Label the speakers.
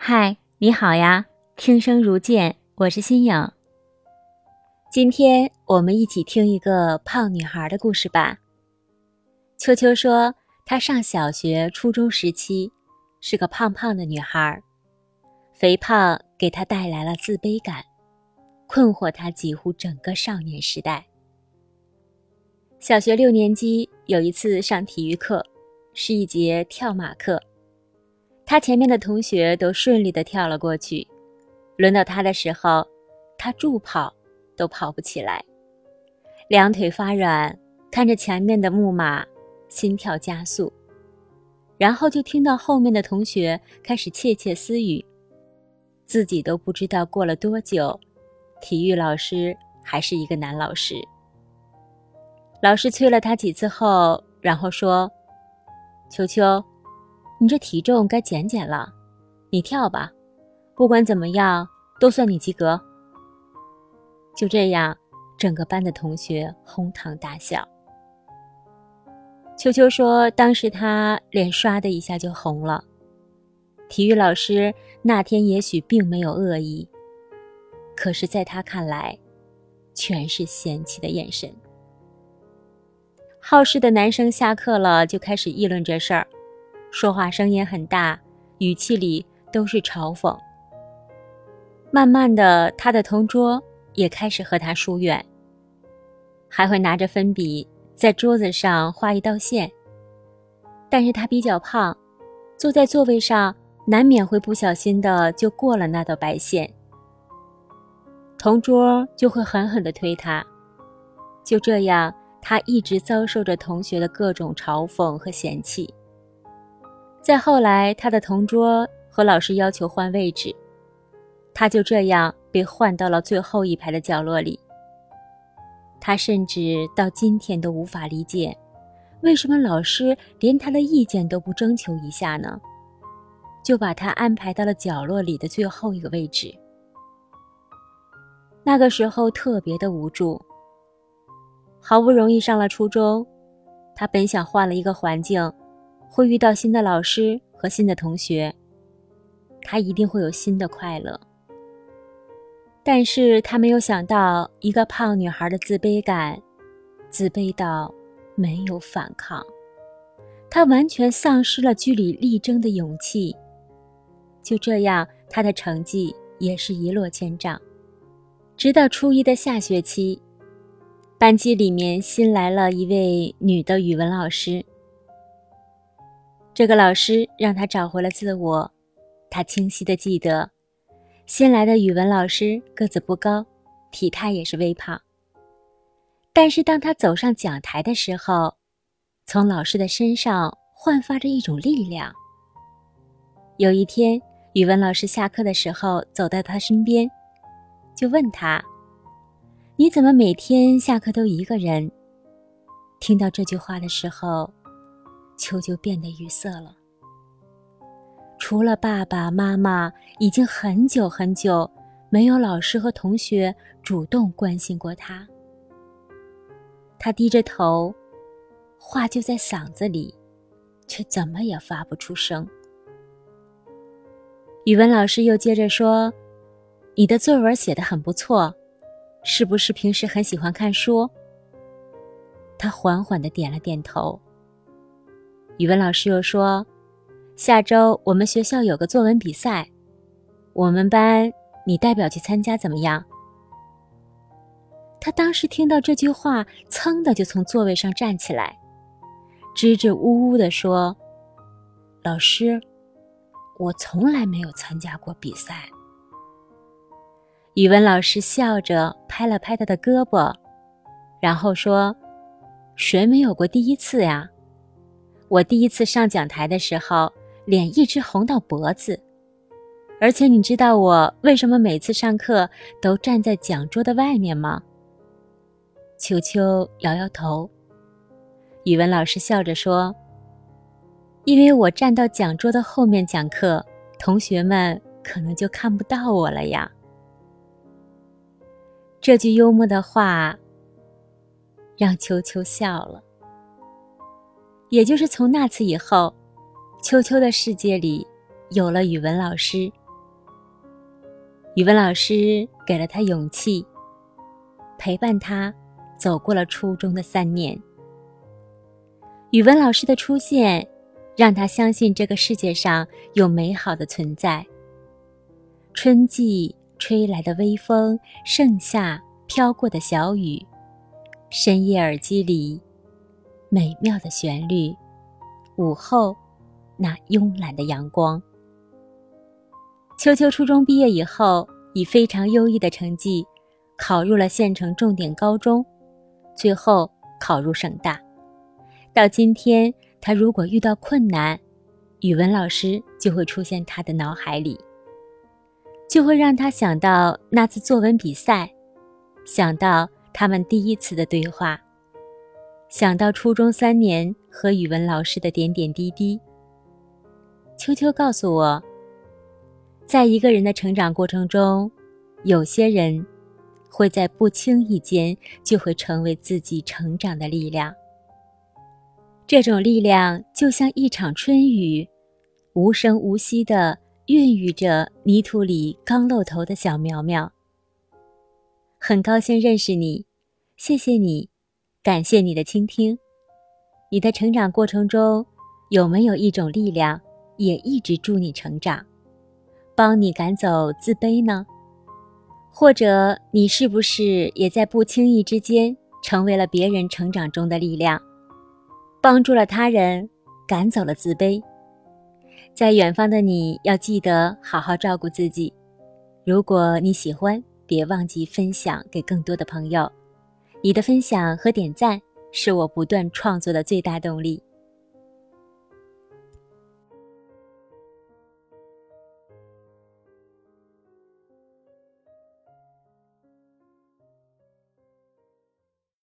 Speaker 1: 嗨，你好呀！听声如见，我是新颖。今天我们一起听一个胖女孩的故事吧。秋秋说，她上小学、初中时期是个胖胖的女孩，肥胖给她带来了自卑感，困惑她几乎整个少年时代。小学六年级有一次上体育课，是一节跳马课。他前面的同学都顺利的跳了过去，轮到他的时候，他助跑都跑不起来，两腿发软，看着前面的木马，心跳加速。然后就听到后面的同学开始窃窃私语，自己都不知道过了多久，体育老师还是一个男老师。老师催了他几次后，然后说：“秋秋。”你这体重该减减了，你跳吧，不管怎么样都算你及格。就这样，整个班的同学哄堂大笑。秋秋说，当时他脸唰的一下就红了。体育老师那天也许并没有恶意，可是在他看来，全是嫌弃的眼神。好事的男生下课了就开始议论这事儿。说话声音很大，语气里都是嘲讽。慢慢的，他的同桌也开始和他疏远，还会拿着粉笔在桌子上画一道线。但是他比较胖，坐在座位上难免会不小心的就过了那道白线，同桌就会狠狠的推他。就这样，他一直遭受着同学的各种嘲讽和嫌弃。再后来，他的同桌和老师要求换位置，他就这样被换到了最后一排的角落里。他甚至到今天都无法理解，为什么老师连他的意见都不征求一下呢？就把他安排到了角落里的最后一个位置。那个时候特别的无助。好不容易上了初中，他本想换了一个环境。会遇到新的老师和新的同学，他一定会有新的快乐。但是他没有想到，一个胖女孩的自卑感，自卑到没有反抗，她完全丧失了据理力争的勇气。就这样，她的成绩也是一落千丈。直到初一的下学期，班级里面新来了一位女的语文老师。这个老师让他找回了自我，他清晰的记得，新来的语文老师个子不高，体态也是微胖。但是当他走上讲台的时候，从老师的身上焕发着一种力量。有一天，语文老师下课的时候走到他身边，就问他：“你怎么每天下课都一个人？”听到这句话的时候。秋就变得语塞了。除了爸爸妈妈，已经很久很久没有老师和同学主动关心过他。他低着头，话就在嗓子里，却怎么也发不出声。语文老师又接着说：“你的作文写得很不错，是不是平时很喜欢看书？”他缓缓的点了点头。语文老师又说：“下周我们学校有个作文比赛，我们班你代表去参加怎么样？”他当时听到这句话，噌的就从座位上站起来，支支吾吾的说：“老师，我从来没有参加过比赛。”语文老师笑着拍了拍他的胳膊，然后说：“谁没有过第一次呀？”我第一次上讲台的时候，脸一直红到脖子，而且你知道我为什么每次上课都站在讲桌的外面吗？秋秋摇摇头。语文老师笑着说：“因为我站到讲桌的后面讲课，同学们可能就看不到我了呀。”这句幽默的话让秋秋笑了。也就是从那次以后，秋秋的世界里有了语文老师语文老师给了他勇气，陪伴他走过了初中的三年。语文老师的出现，让他相信这个世界上有美好的存在。春季吹来的微风，盛夏飘过的小雨，深夜耳机里美妙的旋律，午后那慵懒的阳光。秋秋初中毕业以后，以非常优异的成绩考入了县城重点高中，最后考入省大。到今天，他如果遇到困难，语文老师就会出现他的脑海里，就会让他想到那次作文比赛，想到他们第一次的对话，想到初中三年和语文老师的点点滴滴。秋秋告诉我。在一个人的成长过程中，有些人会在不经意间就会成为自己成长的力量。这种力量就像一场春雨，无声无息的孕育着泥土里刚露头的小苗苗。很高兴认识你，谢谢你，感谢你的倾听。你的成长过程中，有没有一种力量也一直助你成长？帮你赶走自卑呢？或者你是不是也在不经意之间成为了别人成长中的力量，帮助了他人，赶走了自卑？在远方的你要记得好好照顾自己。如果你喜欢，别忘记分享给更多的朋友。你的分享和点赞是我不断创作的最大动力。